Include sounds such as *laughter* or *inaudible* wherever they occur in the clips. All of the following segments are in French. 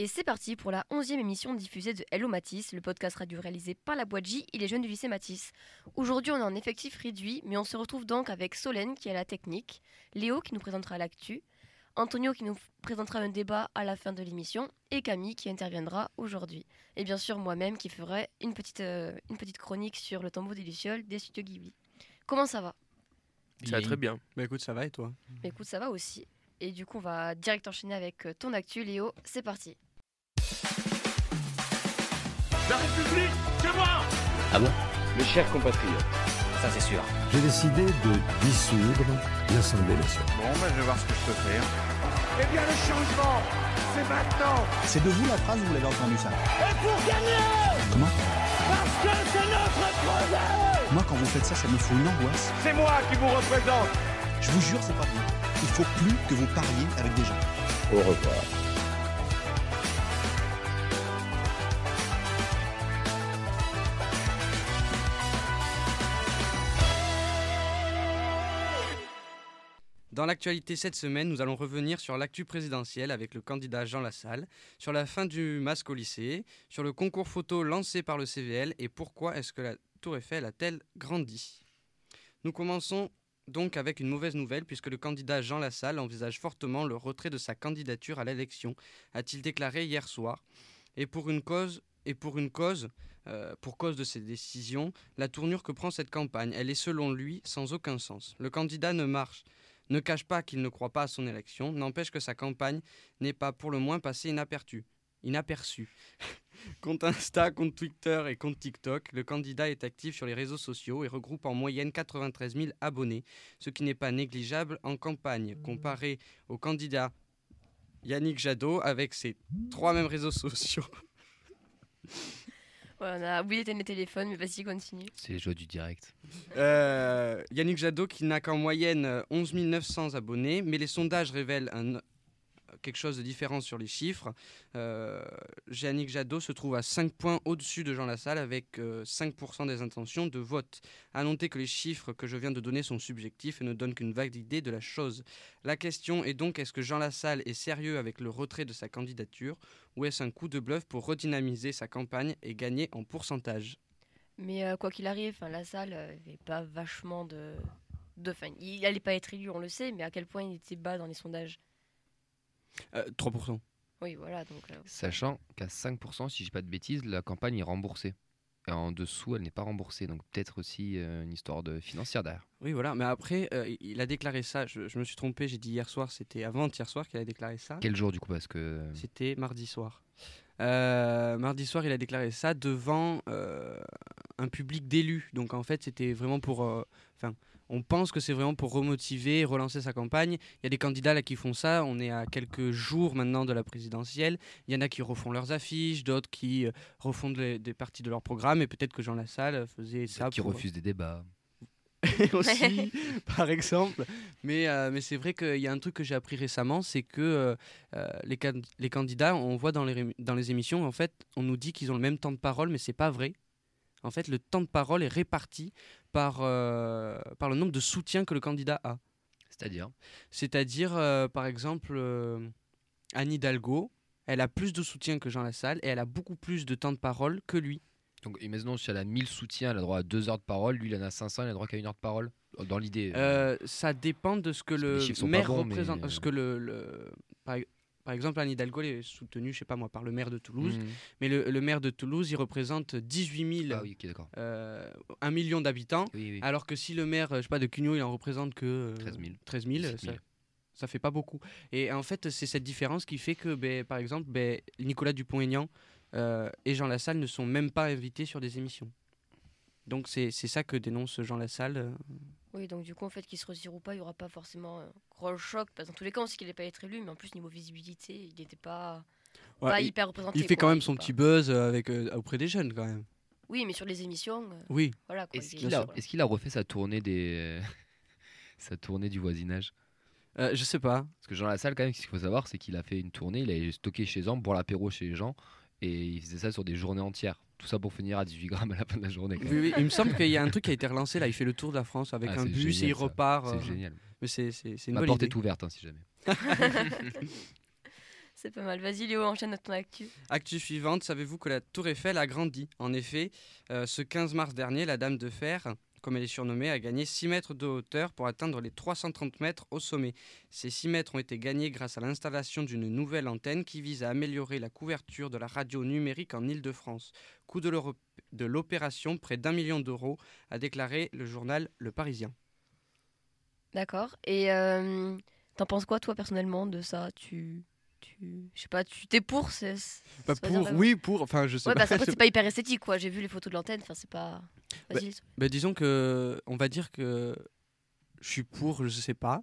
Et c'est parti pour la 11e émission diffusée de Hello Matisse, le podcast radio réalisé par la boîte J et les jeunes du lycée Matisse. Aujourd'hui, on a un effectif réduit, mais on se retrouve donc avec Solène qui a la technique, Léo qui nous présentera l'actu, Antonio qui nous présentera un débat à la fin de l'émission et Camille qui interviendra aujourd'hui. Et bien sûr moi-même qui ferai une petite, euh, une petite chronique sur le tombeau des Lucioles des studios Ghibli. Comment ça va? Ça va très bien. Bah écoute, ça va et toi? Bah, Écoute, ça va aussi. Et du coup, on va direct enchaîner avec euh, ton actu, Léo. C'est parti. La République, c'est moi Mes chers compatriotes, Ça, c'est sûr. J'ai décidé de dissoudre l'Assemblée nationale. bon, ben, je vais voir ce que je peux faire. Eh bien, le changement, c'est maintenant C'est de vous la phrase ou vous l'avez entendu ça Et pour gagner Comment? Parce que c'est notre projet Moi, quand vous faites ça, ça me fout une angoisse. C'est moi qui vous représente Je vous jure, c'est pas bien. Il faut plus que vous parliez avec des gens. Au revoir. Dans l'actualité cette semaine, nous allons revenir sur l'actu présidentielle avec le candidat Jean Lassalle, sur la fin du masque au lycée, sur le concours photo lancé par le CVL et pourquoi est-ce que la Tour Eiffel a-t-elle grandi. Nous commençons donc avec une mauvaise nouvelle puisque le candidat Jean Lassalle envisage fortement le retrait de sa candidature à l'élection, a-t-il déclaré hier soir. Et pour une cause, et pour une cause, euh, pour cause de ces décisions, la tournure que prend cette campagne, elle est selon lui sans aucun sens. Le candidat ne marche ne cache pas qu'il ne croit pas à son élection, n'empêche que sa campagne n'est pas pour le moins passée inaperçue. Inaperçue. *laughs* compte Insta, compte Twitter et compte TikTok, le candidat est actif sur les réseaux sociaux et regroupe en moyenne 93 000 abonnés, ce qui n'est pas négligeable en campagne. Comparé au candidat Yannick Jadot avec ses trois mêmes réseaux sociaux. *laughs* Ouais, on a oublié d'éteindre les téléphones, mais vas-y, continue. C'est les joies du direct. Euh, Yannick Jadot qui n'a qu'en moyenne euh, 11 900 abonnés, mais les sondages révèlent un- quelque chose de différent sur les chiffres. Euh, Yannick Jadot se trouve à 5 points au-dessus de Jean Lassalle avec euh, 5% des intentions de vote. À noter que les chiffres que je viens de donner sont subjectifs et ne donnent qu'une vague idée de la chose. La question est donc est-ce que Jean Lassalle est sérieux avec le retrait de sa candidature ou est-ce un coup de bluff pour redynamiser sa campagne et gagner en pourcentage? Mais euh, quoi qu'il arrive, 'fin, la salle n'avait pas vachement de. de fin, il n'allait pas être élu, on le sait, mais à quel point il était bas dans les sondages? Euh, 3%. Oui, voilà, donc. euh, Sachant qu'à 5%, si je dis pas de bêtises, la campagne est remboursée. Et en dessous, elle n'est pas remboursée. Donc peut-être aussi euh, une histoire de financière derrière. Oui, voilà. Mais après, euh, il- a déclaré ça. Je, je me suis trompé. J'ai dit hier soir. C'était avant-hier soir qu'il a déclaré ça. Quel jour du coup Parce que. C'était mardi soir. Euh, mardi soir, il a déclaré ça devant euh, un public d'élus. Donc en fait, c'était vraiment pour. euh, Enfin, on pense que c'est vraiment pour remotiver, relancer sa campagne. Il y a des candidats là qui font ça. On est à quelques jours maintenant de la présidentielle. Il y en a qui refont leurs affiches, d'autres qui euh, refont des, des parties de leur programme. Et peut-être que Jean Lassalle faisait ça. qui pour- refuse des débats. *laughs* aussi, *laughs* par exemple. Mais, euh, mais c'est vrai qu'il y a un truc que j'ai appris récemment, c'est que euh, les, can- les candidats, on voit dans les, dans les émissions, en fait, on nous dit qu'ils ont le même temps de parole, mais c'est pas vrai. En fait, le temps de parole est réparti par, euh, par le nombre de soutiens que le candidat a. C'est-à-dire C'est-à-dire, euh, par exemple, euh, Anne Hidalgo, elle a plus de soutien que Jean Lassalle et elle a beaucoup plus de temps de parole que lui. Donc imaginons si elle a 1000 soutiens, elle a droit à 2 heures de parole. Lui, il en a 500, il a droit qu'à 1 heure de parole. Dans l'idée. Euh, ça dépend de ce que le maire représente. euh, Ce que le, le- par, exemple, Anne Hidalgo elle est soutenue, je sais pas moi, par le maire de Toulouse. mhm. Mais le, le maire de Toulouse, il représente 18 000, Ah oui, ok, d'accord. euh, 1 million d'habitants. Oui, oui. Alors que si le maire, euh, je sais pas, de Cugnot, il en représente que euh, 13 000. 13 000, 17 ça, 000. ça fait pas beaucoup. Et en fait, c'est cette différence qui fait que, ben, par exemple, ben, Nicolas Dupont-Aignan euh, et Jean Lassalle ne sont même pas invités sur des émissions. Donc c'est c'est ça que dénonce Jean Lassalle. Oui, donc du coup, en fait, qu'il se retire ou pas, il n'y aura pas forcément un gros choc. Parce que dans tous les cas, on sait qu'il n'est pas être élu, mais en plus, niveau visibilité, il n'était pas, ouais, pas il- hyper représenté. Il fait quoi, quand même son pas- petit buzz euh, avec, euh, auprès des jeunes quand même. Oui, mais sur les émissions, euh, Oui. voilà. Quoi, Est-ce il est- qu'il a, voilà. est-ce qu'il a refait sa tournée des. *laughs* sa tournée du voisinage? Euh, je sais pas. Parce que Jean Lassalle, quand même, ce qu'il faut savoir, c'est qu'il a fait une tournée, il a stocké chez les gens, boire l'apéro chez les gens, et il faisait ça sur des journées entières. Tout ça pour finir à 18 grammes à la fin de la journée. quand Oui, même. oui, Il me semble qu'il y a un truc qui a été *laughs* relancé là. Il fait le tour de la France avec Ah, un bus et il ça. repart. C'est euh, génial. Mais c'est c'est- c'est une Ma bonne porte idée. est ouverte, hein, si jamais. *laughs* C'est pas mal. Vas-y Léo, enchaîne ton actu. Actu suivante, savez-vous que la Tour Eiffel a grandi? En effet, euh, ce 15 mars dernier, la Dame de Fer, comme elle est surnommée, a gagné 6 mètres de hauteur pour atteindre les 330 mètres au sommet. Ces 6 mètres ont été gagnés grâce à l'installation d'une nouvelle antenne qui vise à améliorer la couverture de la radio numérique en Île-de-France. Coût de l'opération, près d'un million d'euros, a déclaré le journal Le Parisien. D'accord. Et euh, t'en penses quoi toi personnellement de ça? Tu, tu, je sais pas, tu t'es pour c'est Bah, dire pour, oui, pour, enfin je sais Ouais, pas. parce qu'après *laughs* c'est pas hyper esthétique quoi. J'ai vu les photos de l'antenne. Enfin c'est pas. Bah. Bah, disons que, on va dire que je suis pour, je sais pas.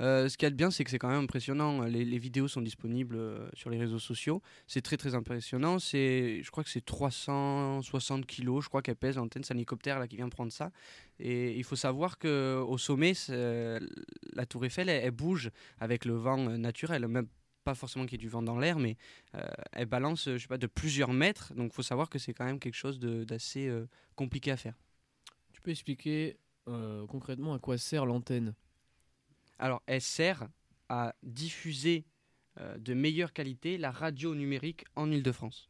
Euh, ce qu'il y a de bien, c'est que c'est quand même impressionnant. Les, les vidéos sont disponibles euh, sur les réseaux sociaux. C'est très très impressionnant. C'est, je crois que c'est 360 kilos. Je crois qu'elle pèse l'antenne. C'est un hélicoptère là qui vient prendre ça. Et il faut savoir que au sommet, la Tour Eiffel, elle, elle bouge avec le vent euh, naturel. Même pas forcément qu'il y ait du vent dans l'air, mais euh, elle balance, je sais pas, de plusieurs mètres. Donc faut savoir que c'est quand même quelque chose d'assez euh, compliqué à faire. Tu peux expliquer euh, concrètement à quoi sert l'antenne? Alors, elle sert à diffuser de meilleure qualité la radio numérique en Ile-de-France.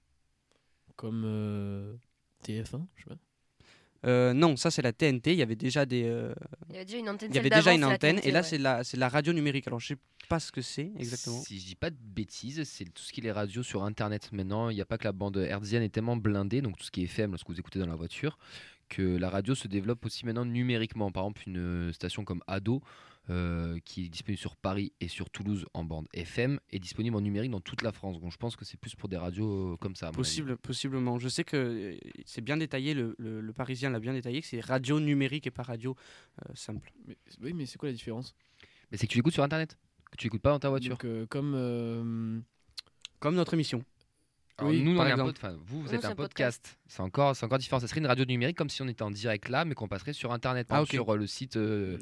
Comme euh, TF1, je sais pas. Euh, non, ça c'est la TNT. Il y avait déjà des, euh, Il y avait déjà une antenne. il y avait déjà une antenne, TNT, et là ouais. c'est la, c'est la radio numérique. Alors je sais pas ce que c'est exactement. Si je dis pas de bêtises, c'est tout ce qui est les radios sur internet maintenant. Il n'y a pas que la bande hertzienne est tellement blindée, donc tout ce qui est FM lorsque vous écoutez dans la voiture, que la radio se développe aussi maintenant numériquement. Par exemple, une station comme Ado, euh, qui est disponible sur Paris et sur Toulouse en bande FM, est disponible en numérique dans toute la France. Donc je pense que c'est plus pour des radios euh, comme ça. Possible, possiblement. Je sais que euh, c'est bien détaillé. Le, le- le Parisien l'a bien détaillé. que C'est radio numérique et pas radio euh, simple. Mais, oui, mais c'est quoi la différence? Mais c'est que tu l'écoutes sur internet, que tu l'écoutes pas dans ta voiture. Donc, euh, Comme. euh, Comme notre émission. Alors, Oui, nous, on par est un exemple. pod- enfin, vous, vous êtes un un podcast. C'est encore, c'est encore différent. Ça serait une radio numérique comme si on était en direct là, mais qu'on passerait sur Internet, par Ah, sur euh, le site euh,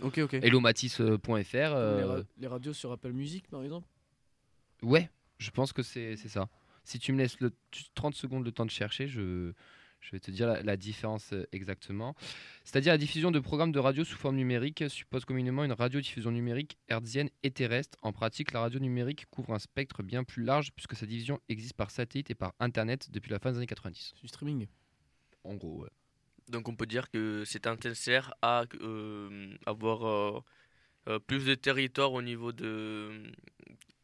les, euh, ra- les radios sur Apple Music, par exemple ouais, je pense que c'est c'est ça. Si tu me laisses le, tu- 30 secondes le temps de chercher, je, je vais te dire la, la différence euh, exactement. C'est-à-dire la diffusion de programmes de radio sous forme numérique suppose communément une radiodiffusion numérique hertzienne et terrestre. En pratique, la radio numérique couvre un spectre bien plus large puisque sa division existe par satellite et par Internet depuis la fin des années 90. C'est du streaming. En gros, ouais. Donc on peut dire que cette antenne sert à euh, avoir euh, euh, plus de territoire au niveau de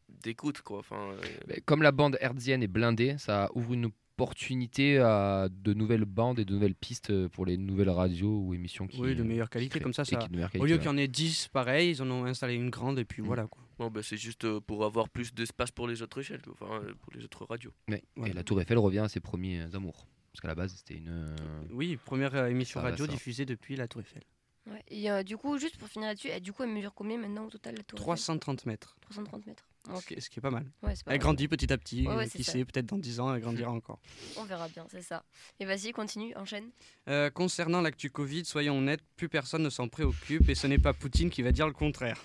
d'écoute quoi. Enfin, euh, Comme la bande hertzienne est blindée, ça ouvre une opportunité à de nouvelles bandes et de nouvelles pistes euh, pour les nouvelles radios ou émissions qui Oui, de meilleure qualité. créent- Comme ça, Au lieu ouais. qu'il y en ait 10 pareil, ils en ont installé une grande et puis Mm. voilà. Quoi. bon, bah, c'est juste euh, pour avoir plus d'espace pour les autres quoi. enfin euh, pour les autres radios. Ouais. Ouais. Et la Tour Eiffel revient à ses premiers amours. Parce qu'à la base, c'était une. Oui, première émission Ça radio diffusée depuis la Tour Eiffel. Ouais. Et euh, du coup, juste pour finir là-dessus, euh, du coup, elle mesure combien maintenant au total la tour Eiffel 330 mètres. 330 mètres. Ce Ok. qui est- ce qui est pas mal. Ouais, c'est pas Elle mal. grandit petit à petit. Ouais, euh, qui sait, peut-être dans 10 ans, elle grandira *laughs* encore. On verra bien, c'est ça. Et vas-y, continue, enchaîne. Euh, concernant l'actu Covid, soyons honnêtes, plus personne ne s'en préoccupe et ce n'est pas Poutine qui va dire le contraire.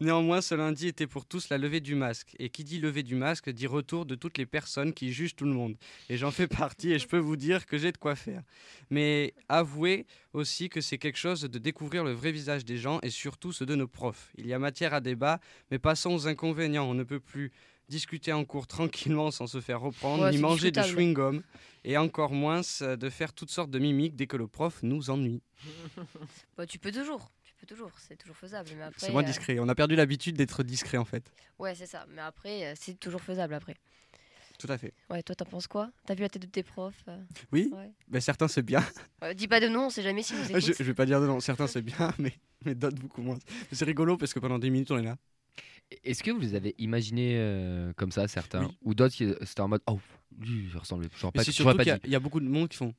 Néanmoins, ce lundi était pour tous la levée du masque. Et qui dit levée du masque dit retour de toutes les personnes qui jugent tout le monde. Et j'en fais partie et je peux vous dire que j'ai de quoi faire. Mais avouez aussi que c'est quelque chose de découvrir le vrai visage des gens et surtout ceux de nos profs. Il y a matière à débat, mais passons aux inconvénients. On ne peut plus discuter en cours tranquillement sans se faire reprendre, Ouais, ni manger du chewing-gum, et encore moins euh, de faire toutes sortes de mimiques dès que le prof nous ennuie. *laughs* Bah, tu peux toujours. Toujours. C'est toujours faisable. Mais après. C'est moins euh, discret. On a perdu l'habitude d'être discret en fait. Ouais, c'est ça. Mais après, euh, c'est toujours faisable après. Tout à fait. Ouais, toi, t'en penses quoi? T'as vu la tête de tes profs euh, Oui, ouais. ben, certains c'est bien. *laughs* Dis pas de nom, on sait jamais si vous *laughs* je, écoute. je vais pas dire de non, certains c'est bien, *laughs* mais, mais d'autres beaucoup moins. C'est rigolo parce que pendant 10 minutes on est là. Est-ce que vous les avez imaginés euh, comme ça, certains Oui. Ou d'autres, qui- c'était en mode Oh, lui, il ressemble. Mais pas, surtout pas qu'il y, a- il y a beaucoup de monde qui font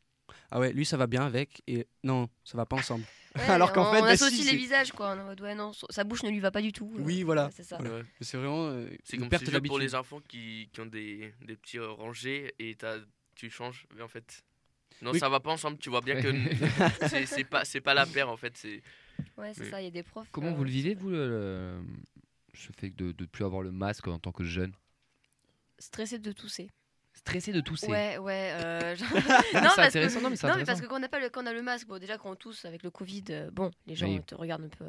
Ah ouais, lui ça va bien avec et non, ça va pas ensemble. Ouais, Alors qu'en on, fait, on bah, associe si, les c'est- visages, quoi. On est en mode, ouais, non, so- sa bouche ne lui va pas du tout. euh, Oui, voilà. c'est ça. Voilà. C'est vraiment euh, C'est une comme perte jeu pour d'habitude. les enfants qui, qui ont des, des petits euh, rangées et t'as- tu changes, mais en fait. Non, Oui. ça va pas ensemble, tu vois bien que *laughs* c'est- c'est pas, c'est pas la paire en fait. c'est Ouais, c'est ça. Il y a des profs. Comment euh, vous le vivez, vous, le, le- ce fait de ne plus avoir le masque en tant que jeune? Stressé de tousser. Stressé de tousser. Ouais, ouais. euh, *laughs* genre- *laughs* non, c'est parce que- intéressant, non, mais c'est Non, mais parce que quand on, a pas le, quand on a le masque, bon, déjà quand on tousse avec le Covid, euh, bon, les gens Oui. te regardent un peu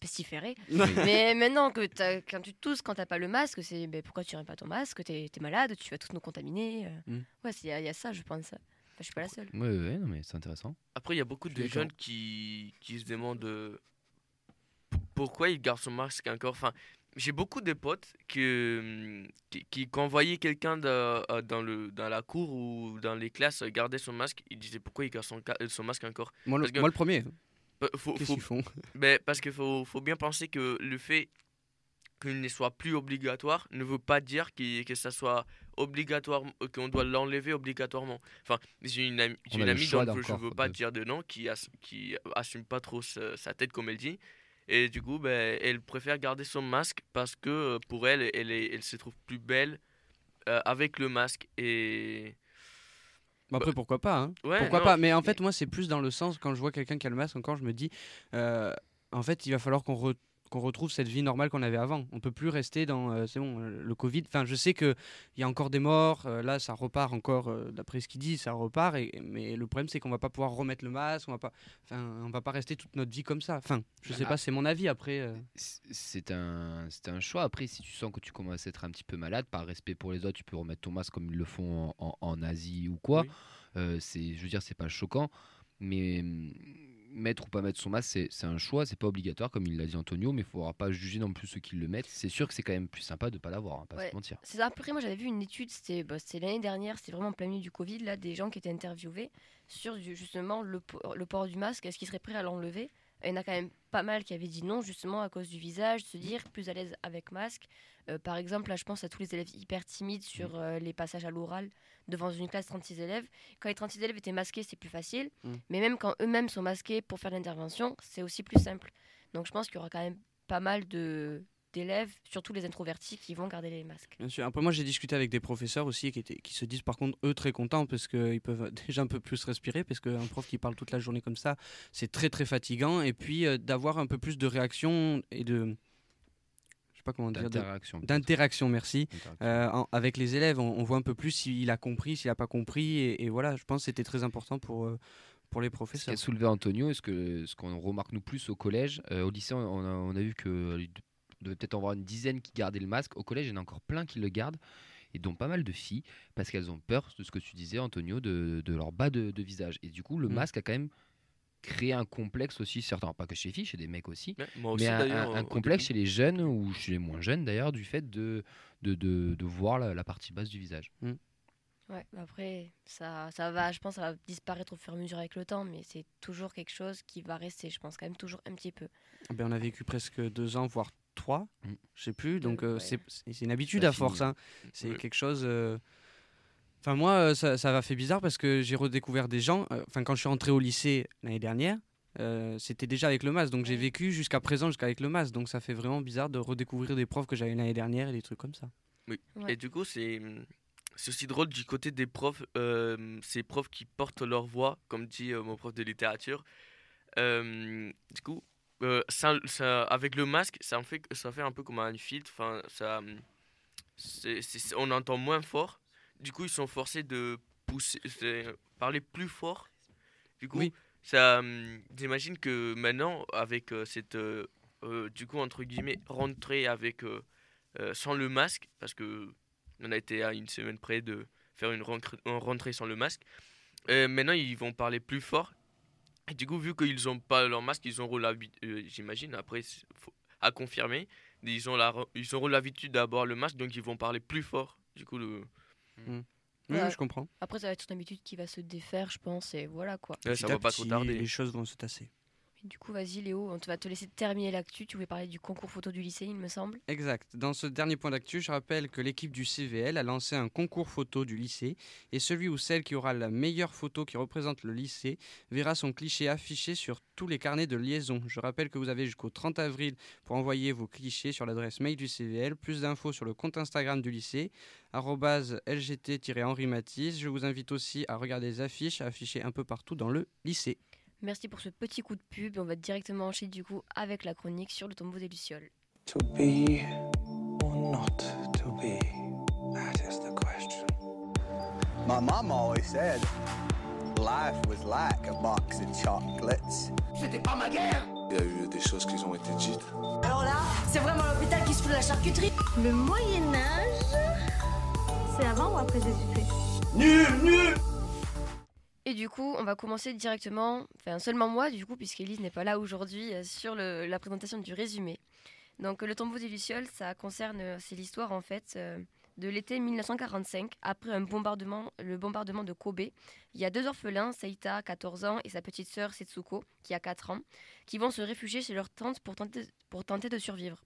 pestiféré. *laughs* mais maintenant que t'as- quand tu tousses, quand t'as pas le masque, c'est ben, pourquoi tu n'as pas ton masque? T'es es malade, tu vas tous nous contaminer. euh. Mm. Ouais, il y, a- y a ça, je pense. Enfin, je suis pas la seule. Ouais, ouais, ouais, non, mais c'est intéressant. Après, il y a beaucoup de jeunes qui, qui se demandent euh, pourquoi ils gardent son masque encore? Enfin, j'ai beaucoup de potes que, hum, qui, qui, quand voyaient quelqu'un de- euh, dans, le, dans la cour ou dans les classes euh, garder son masque, ils disaient pourquoi il garde son, euh, son masque encore? Moi, le, Parce que- moi, le premier. Qu'est-ce qu'ils font? *laughs* Ben, parce qu'il faut, faut bien penser que le fait qu'il ne soit plus obligatoire ne veut pas dire qu'il- que ça soit obligatoire, qu'on doit l'enlever obligatoirement. Enfin, j'ai une, amie- une amie je d'encore veux pas de- dire de nom qui, as- qui assume pas trop sa, sa tête comme elle dit. Et du coup, ben, elle préfère garder son masque parce que euh, pour elle, elle, est- elle se trouve plus belle euh, avec le masque. Et Bah, après, pourquoi pas hein. ouais, Pourquoi non, pas Mais en fait, moi, c'est plus dans le sens, quand je vois quelqu'un qui a le masque encore, je me dis, euh, en fait, il va falloir qu'on re- qu'on retrouve cette vie normale qu'on avait avant. On peut plus rester dans, euh, c'est bon, euh, le Covid. Enfin, je sais qu'il y a encore des morts, euh, là, ça repart encore, euh, d'après ce qu'il dit, ça repart. Et, mais le problème, c'est qu'on va pas pouvoir remettre le masque, on va pas, enfin, on va pas rester toute notre vie comme ça. Enfin, je sais Ah. pas, c'est mon avis après. C'est un, c'est un choix. Après, si tu sens que tu commences à être un petit peu malade, par respect pour les autres, tu peux remettre ton masque comme ils le font en, en- en Asie ou quoi. Oui. C'est, je veux dire, c'est pas choquant. Mais mettre ou pas mettre son masque, c'est, un choix. C'est pas obligatoire, comme il l'a dit Antonio, mais il faudra pas juger non plus ceux qui le mettent. C'est sûr que c'est quand même plus sympa de pas l'avoir, hein, pas Ouais. se mentir. C'est. Après, moi, j'avais vu une étude, c'était bah, c'était l'année dernière, c'était vraiment en plein milieu du Covid, là, des gens qui étaient interviewés sur justement le, po- le port du masque, est-ce qu'ils seraient prêts à l'enlever? Et Il y en a quand même pas mal qui avaient dit non, justement à cause du visage, se dire plus à l'aise avec masque. Euh, par exemple, là, je pense à tous les élèves hyper timides sur euh, les passages à l'oral devant une classe de 36 élèves. Quand les 36 élèves étaient masqués, c'est plus facile. Mm. Mais même quand eux-mêmes sont masqués pour faire l'intervention, c'est aussi plus simple. Donc je pense qu'il y aura quand même pas mal de d'élèves, surtout les introvertis, qui vont garder les masques. Bien sûr. Après, moi, j'ai discuté avec des professeurs aussi qui, étaient, qui se disent par contre, eux, très contents parce qu'ils peuvent *laughs* déjà un peu plus respirer. Parce qu'un prof qui parle toute la journée comme ça, c'est très, très fatigant. Et puis, euh, d'avoir un peu plus de réaction et de. Pas comment dire. D'interaction. merci. Euh, en- avec les élèves, on, on voit un peu plus s'il a compris, s'il n'a pas compris. Et, et voilà, je pense que c'était très important pour, euh, pour les Ce professeurs. qu'a soulevé Antonio, est-ce que ce qu'on remarque nous plus au collège, euh, au lycée, on a, on a vu que il devait peut-être en avoir une dizaine qui gardaient le masque. Au collège, il y en a encore plein qui le gardent, et dont pas mal de filles, parce qu'elles ont peur de ce que tu disais, Antonio, de, de leur bas de, de visage. Et du coup, le Mm. masque a quand même créé un complexe aussi, certains, pas que chez les filles, chez des mecs aussi, Ouais, moi aussi mais un, complexe début. chez les jeunes ou chez les moins jeunes d'ailleurs, du fait de, de, de, de voir la, la partie basse du visage. Ouais, bah après, ça, ça va, je pense, ça va disparaître au fur et à mesure avec le temps, mais c'est toujours quelque chose qui va rester, je pense, quand même toujours un petit peu. Ah ben, on a vécu presque deux ans, voire trois, Mm. je sais plus. Donc, Euh, euh, ouais. c'est une habitude Ça à force. hein. C'est Ouais. quelque chose. euh, Enfin, moi, euh, ça, ça m'a fait bizarre parce que j'ai redécouvert des gens. euh, Enfin, quand je suis rentré au lycée l'année dernière, euh, c'était déjà avec le masque. Donc, j'ai vécu jusqu'à présent jusqu'avec le masque. Donc, ça fait vraiment bizarre de redécouvrir des profs que j'avais l'année dernière et des trucs comme ça. Oui. Ouais. Et du coup, c'est c'est aussi drôle du côté des profs, euh, ces profs qui portent leur voix, comme dit euh, mon prof de littérature. Euh, du coup, euh, ça, ça- avec le masque, ça en fait, ça fait un peu comme un filtre. Enfin, ça, c'est- on entend moins fort. Du coup, ils sont forcés de pousser, parler plus fort. Du coup, Oui. ça, hum, j'imagine que maintenant, avec euh, cette, euh, euh, du coup, entre guillemets, rentrée avec, euh, euh, sans le masque, parce que on a été à une semaine près de faire une rentrée, sans le masque. Euh, maintenant, ils vont parler plus fort. Et du coup, vu qu'ils n'ont pas leur masque, ils auront l'habitude, j'imagine, après, faut- à confirmer, ils, ont la, ils auront l'habitude d'avoir le masque, donc ils vont parler plus fort. Du coup, le, Oui, Ouais. je comprends. Après, ça va être une habitude qui va se défaire, je pense, et voilà quoi. Ouais, ça va pas trop tarder. Les choses vont se tasser. Du coup, vas-y Léo, on va te laisser terminer l'actu. Tu voulais parler du concours photo du lycée, il me semble. Exact. Dans ce dernier point d'actu, je rappelle que l'équipe du CVL a lancé un concours photo du lycée et celui ou celle qui aura la meilleure photo qui représente le lycée verra son cliché affiché sur tous les carnets de liaison. Je rappelle que vous avez jusqu'au 30 avril pour envoyer vos clichés sur l'adresse mail du CVL. Plus d'infos sur le compte Instagram du lycée, lgt-henri Matisse. Je vous invite aussi à regarder les affiches affichées un peu partout dans le lycée. Merci pour ce petit coup de pub. et On va directement enchaîner du coup avec la chronique sur le tombeau des Lucioles. To be or not to be? That is the question. My mom always said life was like a box of chocolates. C'était pas ma guerre Il y a eu des choses qui ont été dites. Alors là, c'est vraiment l'hôpital qui se fout de la charcuterie. Le Moyen-Âge, c'est avant ou après Jésus-Christ? Nul, nul Et du coup, on va commencer directement, enfin seulement moi du coup, puisqu'Élise n'est pas là aujourd'hui, euh, sur la présentation du résumé. Donc le tombeau des Lucioles, ça concerne, euh, c'est l'histoire en fait euh, de l'été 1945, après un bombardement, le bombardement de Kobe. Il y a deux orphelins, Seita, 14 ans, et sa petite sœur Setsuko, qui a 4 ans, qui vont se réfugier chez leur tante pour tenter, pour tenter de survivre.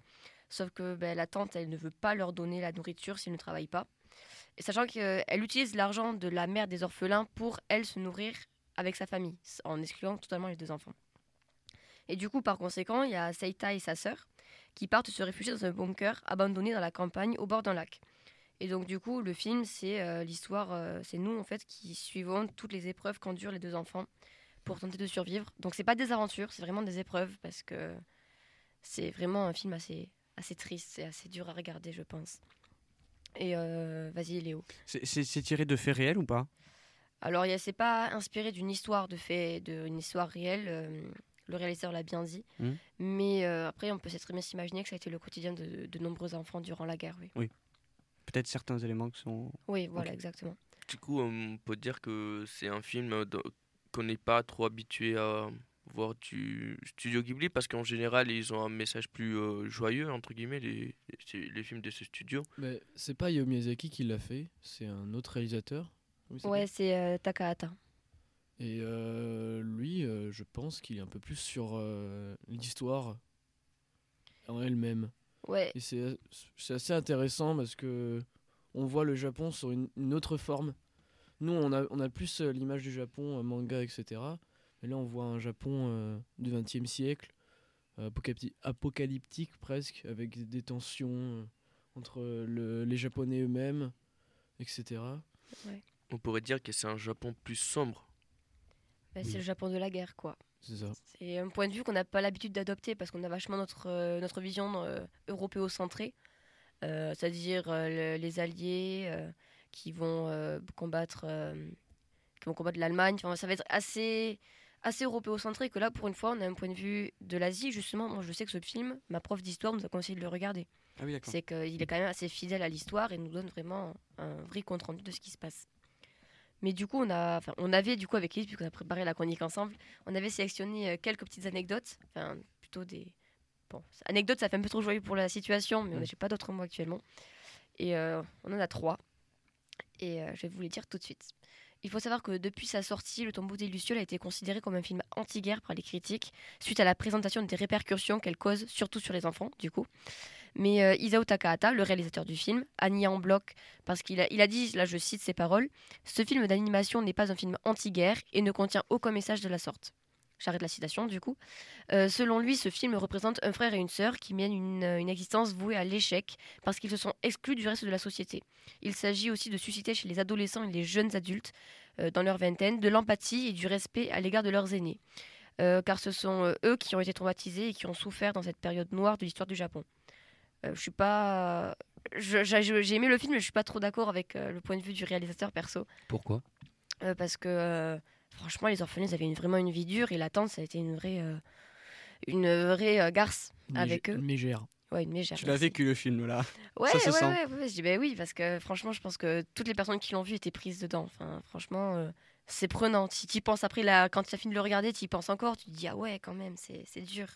Sauf que ben, la tante, elle ne veut pas leur donner la nourriture s'ils ne travaillent pas. Et sachant qu'elle utilise l'argent de la mère des orphelins pour, elle, se nourrir avec sa famille, en excluant totalement les deux enfants. Et du coup, par conséquent, il y a Seita et sa sœur qui partent se réfugier dans un bunker abandonné dans la campagne au bord d'un lac. Et donc, du coup, le film, c'est euh, l'histoire, euh, c'est nous, en fait, qui suivons toutes les épreuves qu'endurent les deux enfants pour tenter de survivre. Donc, c'est pas des aventures, c'est vraiment des épreuves parce que c'est vraiment un film assez, assez triste, c'est assez dur à regarder, je pense. Et euh, vas-y, Léo. C'est- tiré de faits réels ou pas? Alors, c'est pas inspiré d'une histoire de fait, d'une histoire réelle. euh, le réalisateur l'a bien dit. Mhm. Mais euh, après, on peut très bien s'imaginer que ça a été le quotidien de, de nombreux enfants durant la guerre. Oui, Oui. Peut-être certains éléments qui sont. oui voilà, exactement. Du coup, on peut dire que c'est un film qu'on n'est pas trop habitué à voir du studio Ghibli parce qu'en général, ils ont un message plus euh, joyeux, entre guillemets, les, les, les films de ce studio. Mais c'est pas Hayao Miyazaki qui l'a fait, c'est un autre réalisateur. Ouais, c'est euh, Takahata. Et euh, lui, euh, je pense qu'il est un peu plus sur euh, l'histoire en elle-même. Ouais. Et c'est c'est assez intéressant parce que on voit le Japon sur une, une autre forme. Nous, on a, on a plus l'image du Japon, manga, etc. Mais là, on voit un Japon euh, du XXe siècle, euh, apocalypti- apocalyptique presque, avec des tensions euh, entre le- les Japonais eux-mêmes, etc. Ouais. On pourrait dire que c'est un Japon plus sombre. Bah, C'est Oui. le Japon de la guerre, quoi. C'est ça. C'est un point de vue qu'on n'a pas l'habitude d'adopter parce qu'on a vachement notre, euh, notre vision euh, européocentrée, euh, c'est-à-dire euh, le- les alliés euh, qui vont euh, combattre, euh, qui vont combattre l'Allemagne. Enfin, ça va être assez, assez européocentré que là, pour une fois, on a un point de vue de l'Asie. Justement, moi, je sais que ce film, ma prof d'histoire nous a conseillé de le regarder. Ah oui. C'est qu'il est quand même assez fidèle à l'histoire et nous donne vraiment un vrai compte rendu de ce qui se passe. Mais du coup, on, a, on avait, du coup, avec Elise, puisqu'on a préparé la chronique ensemble, on avait sélectionné euh, quelques petites anecdotes, enfin, plutôt des. Bon, anecdotes, ça fait un peu trop joyeux pour la situation, mais on Mm. n'a pas d'autres mots actuellement. Et euh, on en a trois. Et euh, je vais vous les dire tout de suite. Il faut savoir que depuis sa sortie, Le tombeau des Lucioles a été considéré comme un film anti-guerre par les critiques, suite à la présentation des répercussions qu'elle cause, surtout sur les enfants, du coup. Mais euh, Isao Takahata, le réalisateur du film, a nié en bloc parce qu'il a, a dit, là je cite ses paroles, Ce film d'animation n'est pas un film anti-guerre et ne contient aucun message de la sorte. J'arrête la citation du coup. Euh, selon lui, ce film représente un frère et une sœur qui mènent une, euh, une existence vouée à l'échec parce qu'ils se sont exclus du reste de la société. Il s'agit aussi de susciter chez les adolescents et les jeunes adultes, euh, dans leur vingtaine, de l'empathie et du respect à l'égard de leurs aînés. Euh, car ce sont eux qui ont été traumatisés et qui ont souffert dans cette période noire de l'histoire du Japon. Je suis pas. J'ai aimé le film, mais je suis pas trop d'accord avec le point de vue du réalisateur perso. Pourquoi? Parce que franchement, les orphelins avaient une- vraiment une vie dure et la tante, ça a été une vraie, euh, une vraie euh, garce Une avec eux. Une mégère. Ouais, une mégère. Tu l'as vécu le film là. Ouais, Ça se ouais, sent. ouais, ouais, Je dis bah oui, parce que franchement, je pense que toutes les personnes qui l'ont vu étaient prises dedans. Enfin, franchement, euh, c'est prenant. Si tu y penses après, là, quand tu as fini de le regarder, tu y penses encore, tu te dis ah ouais, quand même, c'est c'est dur.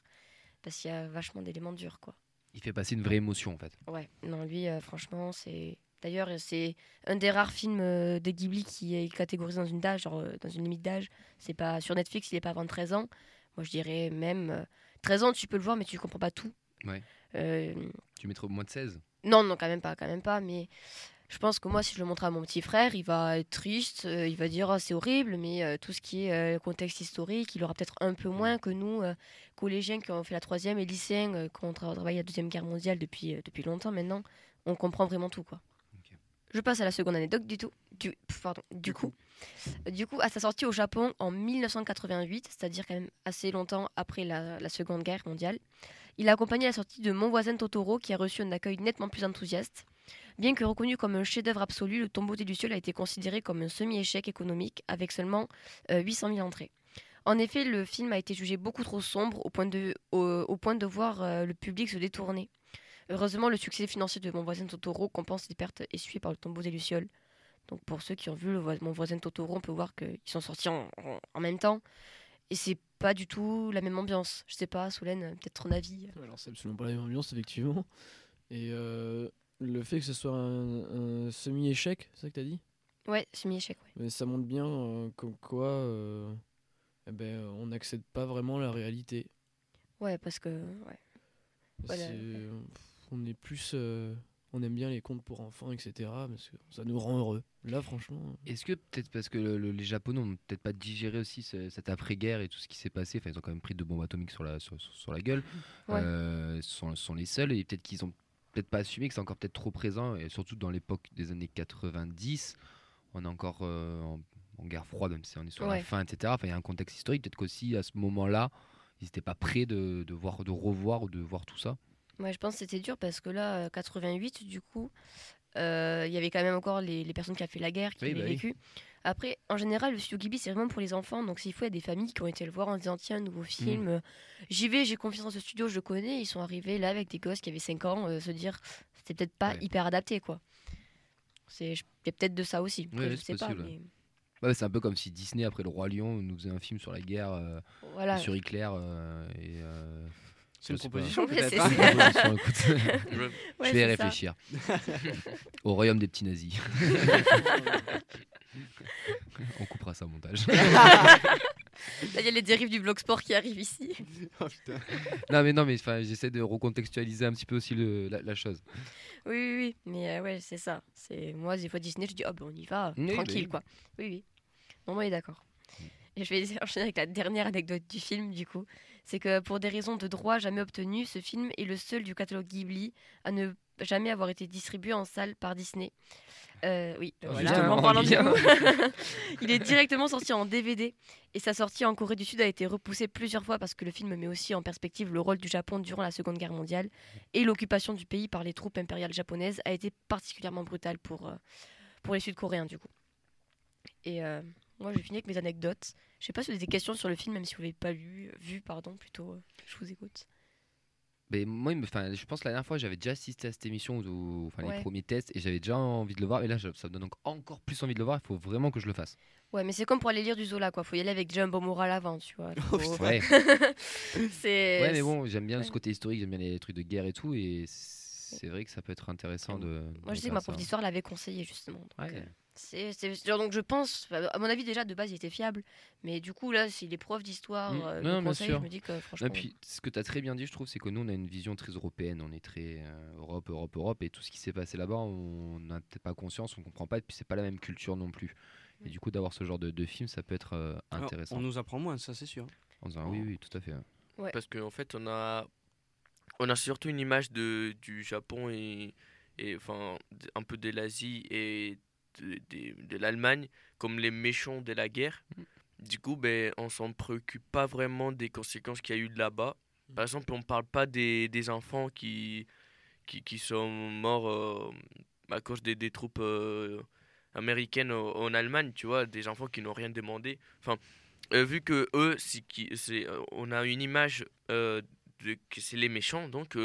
Parce qu'il y a vachement d'éléments durs, quoi. Il fait passer une vraie émotion en fait. Ouais, non, lui, euh, franchement, c'est. D'ailleurs, c'est un des rares films euh, de Ghibli qui est catégorisé dans une d'âge, genre euh, dans une limite d'âge. C'est pas sur Netflix, il est pas avant 13 ans. Moi, je dirais même euh, 13 ans, tu peux le voir, mais tu comprends pas tout. Ouais. Euh, Tu mettrais au moins de 16 non, non, quand même pas, quand même pas. Mais je pense que moi, si je le montre à mon petit frère, il va être triste, euh, il va dire oh, c'est horrible, mais euh, tout ce qui est euh, contexte historique, il aura peut-être un peu moins que nous, euh, collégiens qui ont fait la troisième et lycéens euh, qui ont tra- travaillé la deuxième guerre mondiale depuis, euh, depuis longtemps maintenant. On comprend vraiment tout, quoi. Je passe à la seconde anecdote du tout. Du, pardon, du, coup. Euh, Du coup, à sa sortie au Japon en 1988, c'est-à-dire quand même assez longtemps après la, la Seconde Guerre mondiale, il a accompagné la sortie de Mon voisin Totoro, qui a reçu un accueil nettement plus enthousiaste. Bien que reconnu comme un chef-d'œuvre absolu, Le tombeau des Lucioles a été considéré comme un semi-échec économique avec seulement euh, 800 000 entrées. En effet, le film a été jugé beaucoup trop sombre au point de, au, au point de voir euh, le public se détourner. Heureusement, le succès financier de Mon voisin Totoro compense les pertes essuyées par le tombeau des Lucioles. Donc pour ceux qui ont vu le Mon voisin Totoro, on peut voir qu'ils sont sortis en, en- en même temps. Et c'est pas du tout la même ambiance. Je sais pas, Solène, peut-être ton avis. Alors c'est absolument pas la même ambiance effectivement. Et euh, le fait que ce soit un, un semi-échec, c'est ça que t'as dit? Ouais, semi-échec, ouais. Mais ça montre bien euh, comme quoi euh, eh ben, on n'accède pas vraiment à la réalité. Ouais, parce que. Ouais. Voilà. On est plus... euh, on aime bien les contes pour enfants, etc. Parce que ça nous rend heureux. Là franchement... Est-ce que peut-être parce que le- le- les Japonais ont peut-être pas digéré aussi ce- cette après-guerre et tout ce qui s'est passé, enfin ils ont quand même pris de bombes atomiques sur la, sur, sur- sur la gueule, Ouais. euh, sont, les seuls et peut-être qu'ils ont peut-être pas assumé que c'est encore peut-être trop présent et surtout dans l'époque des années 90, on est encore euh, en, en guerre froide même si on est sur Ouais. la fin, etc. Enfin il y a un contexte historique, peut-être qu'aussi à ce moment-là, ils n'étaient pas prêts de, de voir, de revoir ou de voir tout ça. Ouais, je pense que c'était dur parce que là, euh, 88, du coup, euh, il y avait quand même encore les, les personnes qui avaient fait la guerre, qui Oui, avaient bah oui. vécu. Après, en général, le studio Ghibli, c'est vraiment pour les enfants. Donc, s'il faut, il y a des familles qui ont été le voir en disant Tiens, un nouveau film, euh, j'y vais, j'ai confiance dans ce studio, je le connais. Ils sont arrivés là avec des gosses qui avaient 5 ans, euh, se dire C'était peut-être pas Ouais. hyper adapté, quoi. C'est je- il y a peut-être de ça aussi. Après, Ouais, je sais pas. possible, mais- Ouais, c'est un peu comme si Disney, après Le Roi Lion, nous faisait un film sur la guerre, euh, Voilà. sur Hitler. euh, et, euh, C'est une proposition, peut-être. hein. *laughs* Je vais *laughs* réfléchir. *laughs* Au royaume des petits nazis. On coupera ça au montage. Là, il y a les dérives du blog sport qui arrivent ici. Oh, non mais non mais j'essaie de recontextualiser un petit peu aussi le- la, la chose. Oui, oui, oui. Mais euh, ouais, c'est ça. C'est moi, des fois Disney, je dis, oh ben on y va, Oui, tranquille, oui. quoi. Oui, oui. Non, moi, il est d'accord. Et je vais enchaîner avec la dernière anecdote du film, du coup. C'est que pour des raisons de droit jamais obtenues, ce film est le seul du catalogue Ghibli à ne jamais avoir été distribué en salle par Disney. Euh, oui, Ah, voilà, justement, en parlant du *laughs* coup. il est directement sorti en DVD et sa sortie en Corée du Sud a été repoussée plusieurs fois parce que le film met aussi en perspective le rôle du Japon durant la Seconde Guerre mondiale et l'occupation du pays par les troupes impériales japonaises a été particulièrement brutale pour, euh, pour les Sud-Coréens du coup. Et euh, moi je vais finir avec mes anecdotes. Je sais pas si vous avez des questions sur le film, même si vous l'avez pas lu, vu, pardon, plutôt. euh, je vous écoute. Mais moi, je pense que la dernière fois, j'avais déjà assisté à cette émission, ou, enfin, Ouais. les premiers tests, et j'avais déjà envie de le voir. Et là, ça me donne donc encore plus envie de le voir. Il faut vraiment que je le fasse. Ouais, mais c'est comme pour aller lire du Zola, quoi. Faut y aller avec déjà un bon moral avant, tu vois. *laughs* Oh, Ouais. *laughs* c'est. Ouais, mais bon, j'aime bien ouais. ce côté historique, j'aime bien les trucs de guerre et tout, et c'est vrai que ça peut être intéressant de. Moi, de je sais que ma prof d'histoire l'avait conseillé, justement. Donc, Ouais. euh, c'est, donc je pense, à mon avis, déjà, de base, il était fiable. Mais du coup, là, si les profs d'histoire Mm. euh, Non, je me dis que franchement. Et puis, ce que tu as très bien dit, je trouve, c'est que nous, on a une vision très européenne. On est très euh, Europe, Europe, Europe. Et tout ce qui s'est passé là-bas, on n'a peut-être pas conscience, on comprend pas. Et puis, c'est pas la même culture non plus. Et du coup, d'avoir ce genre de, de film, ça peut être euh, Alors, intéressant. on nous apprend moins, ça c'est sûr. En disant, oui, oui, tout à fait. hein. Ouais. Parce qu'en fait, on a, on a surtout une image de, du Japon et, et enfin, un peu de l'Asie et de, de, de l'Allemagne comme les méchants de la guerre. Du coup, ben, on s'en préoccupe pas vraiment des conséquences qu'il y a eu là-bas. Par exemple, on parle pas des, des enfants qui, qui, qui sont morts euh, à cause des, des troupes euh, américaines en Allemagne, tu vois, des enfants qui n'ont rien demandé. Enfin, euh, vu que eux, c'est qui, c'est, on a une image de que c'est les méchants, donc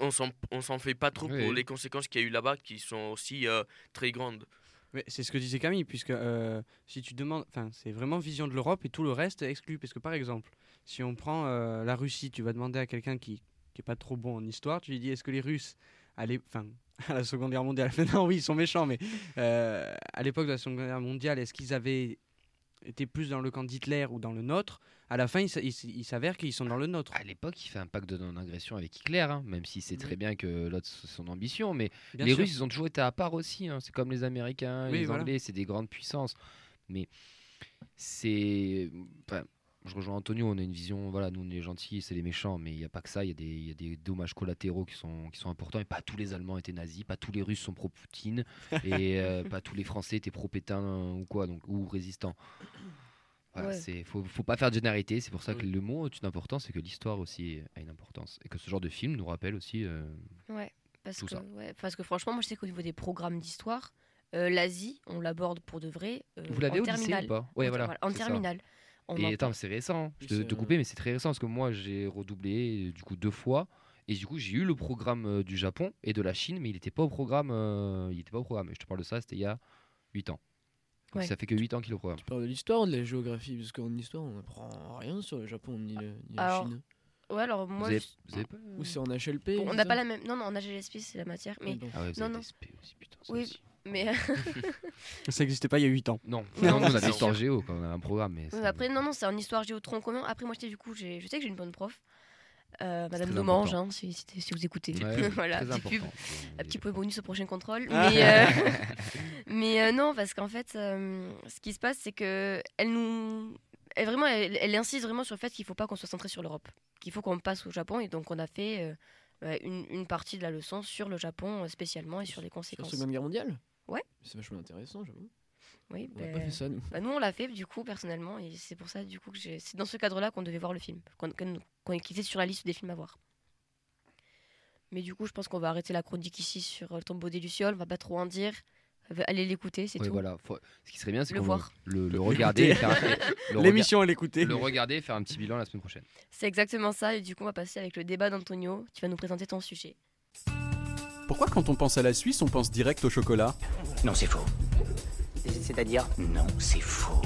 on s'en, on s'en fait pas trop Oui. pour les conséquences qu'il y a eu là-bas, qui sont aussi euh, très grandes. Mais c'est ce que disait Camille, puisque euh, si tu demandes, enfin, c'est vraiment vision de l'Europe et tout le reste est exclu. Parce que par exemple, si on prend euh, la Russie, tu vas demander à quelqu'un qui qui est pas trop bon en histoire, tu lui dis est-ce que les Russes, à enfin, *laughs* à la Seconde Guerre mondiale, *laughs* non, oui, ils sont méchants, mais à l'époque de la Seconde Guerre mondiale, est-ce qu'ils avaient été plus dans le camp d'Hitler ou dans le nôtre? À la fin, il, s'avère qu'ils sont dans le nôtre. À l'époque, il fait un pacte de non-agression avec Hitler, hein, même si c'est très bien que l'autre c'est son ambition. Mais Bien les sûr. Russes, ils ont toujours été à part aussi. hein. C'est comme les Américains, Oui, les voilà. Anglais, c'est des grandes puissances. Mais c'est. enfin, je rejoins Antonio, on a une vision, voilà, nous on est gentils, c'est les méchants, mais il n'y a pas que ça, il y, a des- il y a des dommages collatéraux qui sont, qui sont importants, et pas tous les Allemands étaient nazis, pas tous les Russes sont pro-Poutine, *laughs* et euh, pas tous les Français étaient pro-Pétain ou quoi, donc, ou résistants. Voilà, Ouais. c'est faut, faut pas faire de généralité, c'est pour ça que le mot est une importance, c'est que l'histoire aussi a une importance, et que ce genre de film nous rappelle aussi euh, Ouais, parce tout que, ça. ouais, parce que franchement, moi je sais qu'au niveau des programmes d'histoire, euh, l'Asie, on l'aborde pour de vrai. euh, Vous l'avez en au lycée ou terminale. pas? Ouais, En- voilà, En terminale. Et en attends, c'est récent. Je Oui, te, te couper, mais c'est très récent parce que moi j'ai redoublé du coup deux fois. Et du coup, j'ai eu le programme euh, du Japon et de la Chine, mais il n'était pas au programme. euh, il était pas au programme. Et je te parle de ça, c'était il y a 8 ans. Donc Ouais. ça fait que 8 ans qu'il est au programme. Tu parles de l'histoire ou de la géographie Parce qu'en histoire, on apprend rien sur le Japon ni, le- ni la Alors, Chine. Ouais, alors moi. vous, avez, je- vous avez pas Ou c'est en HLP Bon, on n'a pas la même. Non, non, en HLSP, c'est la matière. Mais. Ah ouais, vous Non, avez non. des SP aussi, putain. ça Oui, aussi. mais. *laughs* Ça n'existait pas il y a 8 ans. Non, Non, non, nous on a l'histoire géo quand on a un programme. Mais après, non, non, c'est en histoire géo tronc commun. Après, moi, du coup, je sais que j'ai une bonne prof. Euh, Madame Domange, hein, si, vous écoutez. Ouais, *laughs* voilà, très petite pub. Un petit peu bonus au prochain contrôle. Ah. Mais, euh, *laughs* mais euh, non, parce qu'en fait, ce qui se passe, c'est que elle nous. Elle, vraiment, elle, elle insiste vraiment sur le fait qu'il ne faut pas qu'on soit centré sur l'Europe. Qu'il faut qu'on passe au Japon. Et donc, on a fait une, une partie de la leçon sur le Japon spécialement et sur les Sur la conséquences. Seconde Guerre mondiale? Ouais. C'est vachement intéressant, j'avoue. Oui, On n'a pas fait ça, nous. bah, nous, on l'a fait, du coup, personnellement. Et c'est pour ça, du coup, que j'ai- c'est dans ce cadre-là qu'on devait voir le film. Qu'on qu'on- qu'on était sur la liste des films à voir. Mais du coup, je pense qu'on va arrêter la chronique ici sur le tombeau des Lucioles. On va pas trop en dire. Allez l'écouter, c'est Ouais, tout. voilà. Faut- Ce qui serait bien, c'est Le qu'on voir. le, le regarder. et faire un- *laughs* le L'émission, écoutait. rega- Le regarder et faire un petit bilan la semaine prochaine. C'est exactement ça. Et du coup, on va passer avec le débat d'Antonio. Tu vas nous présenter ton sujet. Pourquoi quand on pense à la Suisse, on pense direct au chocolat? Non, c'est faux. C'est-à-dire Non, c'est faux.